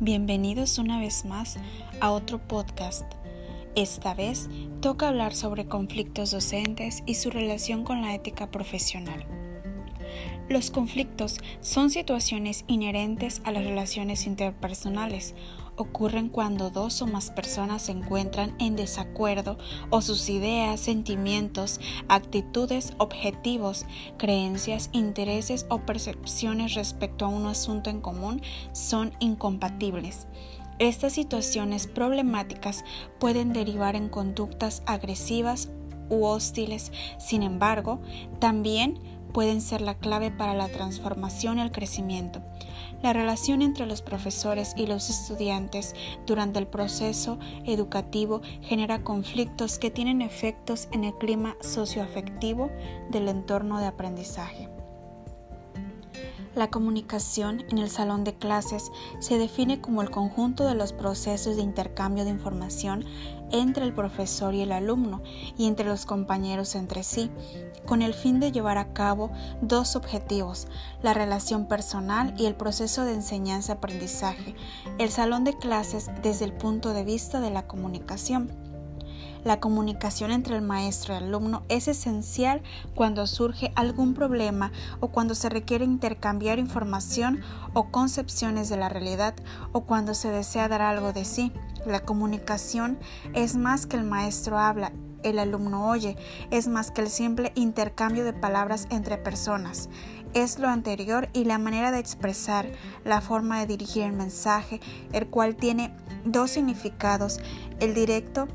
Bienvenidos una vez más a otro podcast. Esta vez toca hablar sobre conflictos docentes y su relación con la ética profesional. Los conflictos son situaciones inherentes a las relaciones interpersonales. Ocurren cuando dos o más personas se encuentran en desacuerdo o sus ideas, sentimientos, actitudes, objetivos, creencias, intereses o percepciones respecto a un asunto en común son incompatibles. Estas situaciones problemáticas pueden derivar en conductas agresivas u hostiles. Sin embargo, también pueden ser la clave para la transformación y el crecimiento. La relación entre los profesores y los estudiantes durante el proceso educativo genera conflictos que tienen efectos en el clima socioafectivo del entorno de aprendizaje. La comunicación en el salón de clases se define como el conjunto de los procesos de intercambio de información entre el profesor y el alumno y entre los compañeros entre sí, con el fin de llevar a cabo dos objetivos, la relación personal y el proceso de enseñanza-aprendizaje, el salón de clases desde el punto de vista de la comunicación. La comunicación entre el maestro y el alumno es esencial cuando surge algún problema o cuando se requiere intercambiar información o concepciones de la realidad o cuando se desea dar algo de sí. La comunicación es más que el maestro habla, el alumno oye, es más que el simple intercambio de palabras entre personas. Es lo anterior y la manera de expresar, la forma de dirigir el mensaje, el cual tiene dos significados, el directo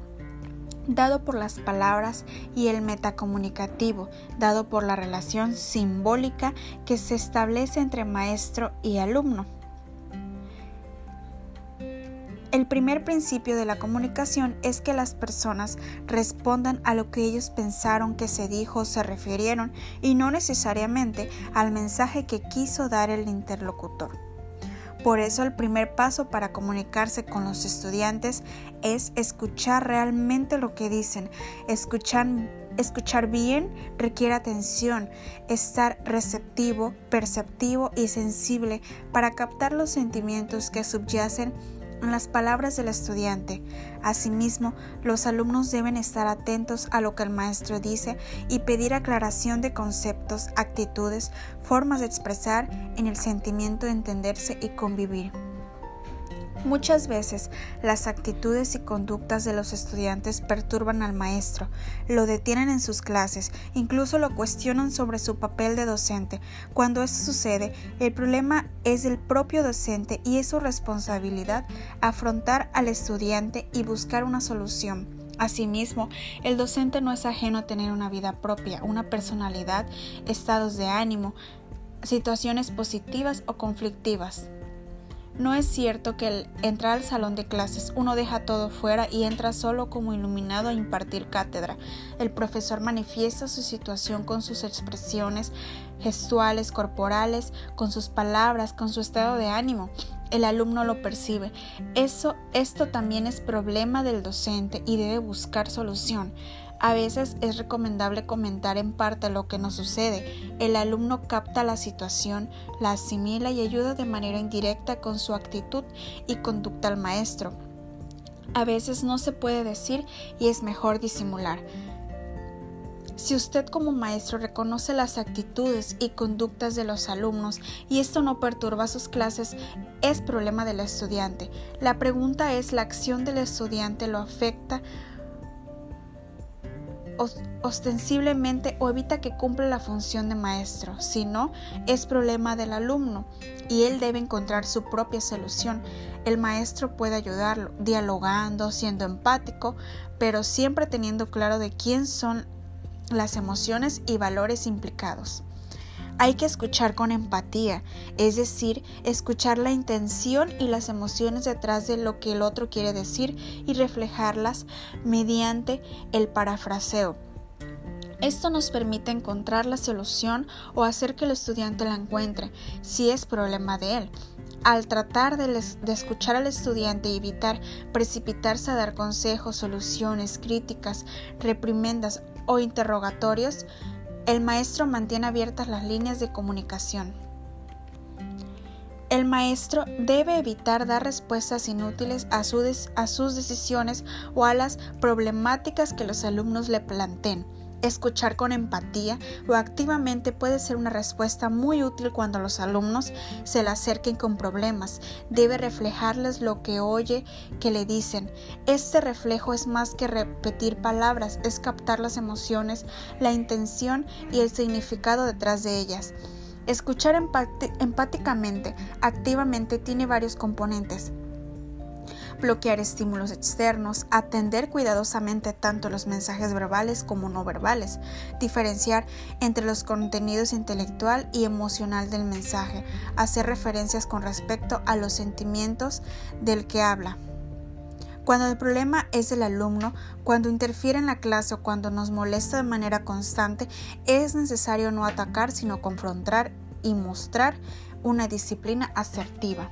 dado por las palabras y el metacomunicativo, dado por la relación simbólica que se establece entre maestro y alumno. El primer principio de la comunicación es que las personas respondan a lo que ellos pensaron que se dijo o se refirieron y no necesariamente al mensaje que quiso dar el interlocutor. Por eso el primer paso para comunicarse con los estudiantes es escuchar realmente lo que dicen. Escuchar, bien requiere atención, estar receptivo, perceptivo y sensible para captar los sentimientos que subyacen las palabras del estudiante. Asimismo, los alumnos deben estar atentos a lo que el maestro dice y pedir aclaración de conceptos, actitudes, formas de expresar en el sentimiento de entenderse y convivir. Muchas veces las actitudes y conductas de los estudiantes perturban al maestro, lo detienen en sus clases, incluso lo cuestionan sobre su papel de docente. Cuando eso sucede, el problema es del propio docente y es su responsabilidad afrontar al estudiante y buscar una solución. Asimismo, el docente no es ajeno a tener una vida propia, una personalidad, estados de ánimo, situaciones positivas o conflictivas. No es cierto que al entrar al salón de clases uno deja todo fuera y entra solo como iluminado a impartir cátedra. El profesor manifiesta su situación con sus expresiones gestuales, corporales, con sus palabras, con su estado de ánimo. El alumno lo percibe. Eso, esto también es problema del docente y debe buscar solución. A veces es recomendable comentar en parte lo que nos sucede. El alumno capta la situación, la asimila y ayuda de manera indirecta con su actitud y conducta al maestro. A veces no se puede decir y es mejor disimular. Si usted como maestro reconoce las actitudes y conductas de los alumnos y esto no perturba sus clases, es problema del estudiante. La pregunta es, ¿la acción del estudiante lo afecta? Ostensiblemente o evita que cumpla la función de maestro, si no, es problema del alumno y él debe encontrar su propia solución. El maestro puede ayudarlo, dialogando, siendo empático, pero siempre teniendo claro de quién son las emociones y valores implicados. Hay que escuchar con empatía, es decir, escuchar la intención y las emociones detrás de lo que el otro quiere decir y reflejarlas mediante el parafraseo. Esto nos permite encontrar la solución o hacer que el estudiante la encuentre, si es problema de él. Al tratar de, de, escuchar al estudiante y evitar precipitarse a dar consejos, soluciones, críticas, reprimendas o interrogatorios, el maestro mantiene abiertas las líneas de comunicación. El maestro debe evitar dar respuestas inútiles a, sus decisiones o a las problemáticas que los alumnos le planteen. Escuchar con empatía o activamente puede ser una respuesta muy útil cuando los alumnos se le acerquen con problemas. Debe reflejarles lo que oye que le dicen. Este reflejo es más que repetir palabras, es captar las emociones, la intención y el significado detrás de ellas. Escuchar empáticamente, activamente, tiene varios componentes bloquear estímulos externos, atender cuidadosamente tanto los mensajes verbales como no verbales, diferenciar entre los contenidos intelectual y emocional del mensaje, hacer referencias con respecto a los sentimientos del que habla. Cuando el problema es el alumno, cuando interfiere en la clase o cuando nos molesta de manera constante, es necesario no atacar, sino confrontar y mostrar una disciplina asertiva.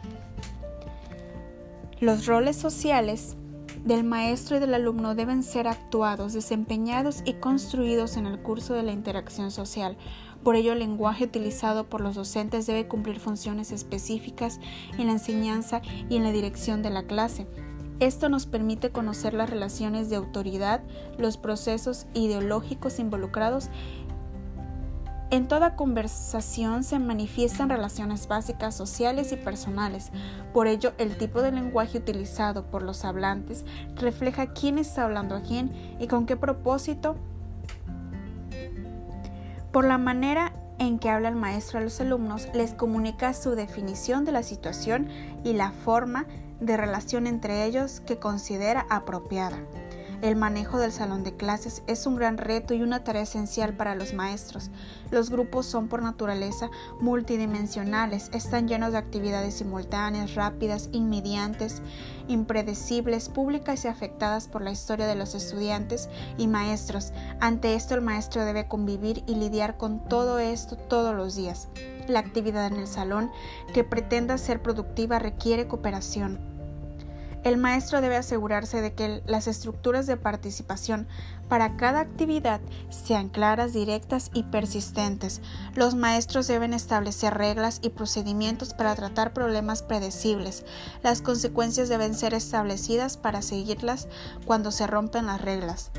Los roles sociales del maestro y del alumno deben ser actuados, desempeñados y construidos en el curso de la interacción social. Por ello, el lenguaje utilizado por los docentes debe cumplir funciones específicas en la enseñanza y en la dirección de la clase. Esto nos permite conocer las relaciones de autoridad, los procesos ideológicos involucrados en toda conversación se manifiestan relaciones básicas sociales y personales. Por ello, el tipo de lenguaje utilizado por los hablantes refleja quién está hablando a quién y con qué propósito. Por la manera en que habla el maestro a los alumnos, les comunica su definición de la situación y la forma de relación entre ellos que considera apropiada. El manejo del salón de clases es un gran reto y una tarea esencial para los maestros. Los grupos son por naturaleza multidimensionales, están llenos de actividades simultáneas, rápidas, inmediates, impredecibles, públicas y afectadas por la historia de los estudiantes y maestros. Ante esto el maestro debe convivir y lidiar con todo esto todos los días. La actividad en el salón que pretenda ser productiva requiere cooperación el maestro debe asegurarse de que las estructuras de participación para cada actividad sean claras, directas y persistentes. Los maestros deben establecer reglas y procedimientos para tratar problemas predecibles. Las consecuencias deben ser establecidas para seguirlas cuando se rompen las reglas.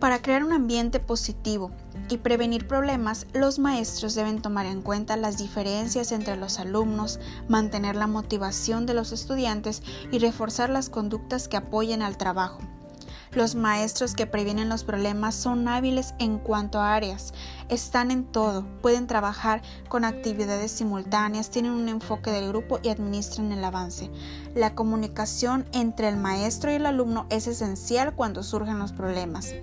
Para crear un ambiente positivo y prevenir problemas, los maestros deben tomar en cuenta las diferencias entre los alumnos, mantener la motivación de los estudiantes y reforzar las conductas que apoyen al trabajo. Los maestros que previenen los problemas son hábiles en cuanto a áreas, están en todo, pueden trabajar con actividades simultáneas, tienen un enfoque del grupo y administran el avance. La comunicación entre el maestro y el alumno es esencial cuando surgen los problemas.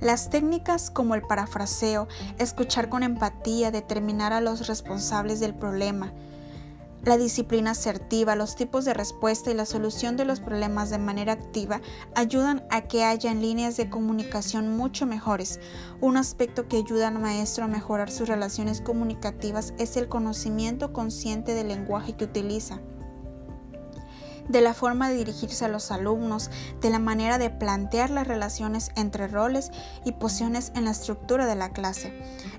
Las técnicas como el parafraseo, escuchar con empatía, determinar a los responsables del problema, la disciplina asertiva, los tipos de respuesta y la solución de los problemas de manera activa ayudan a que haya líneas de comunicación mucho mejores. Un aspecto que ayuda al maestro a mejorar sus relaciones comunicativas es el conocimiento consciente del lenguaje que utiliza de la forma de dirigirse a los alumnos, de la manera de plantear las relaciones entre roles y posiciones en la estructura de la clase.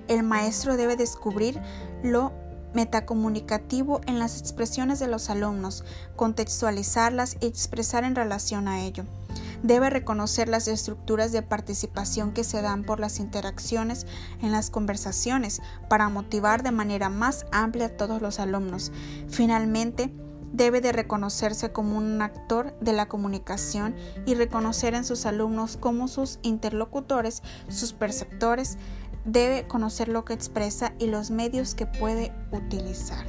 El maestro debe descubrir lo metacomunicativo en las expresiones de los alumnos, contextualizarlas y expresar en relación a ello. Debe reconocer las estructuras de participación que se dan por las interacciones en las conversaciones para motivar de manera más amplia a todos los alumnos. Finalmente, debe de reconocerse como un actor de la comunicación y reconocer en sus alumnos como sus interlocutores, sus perceptores, debe conocer lo que expresa y los medios que puede utilizar.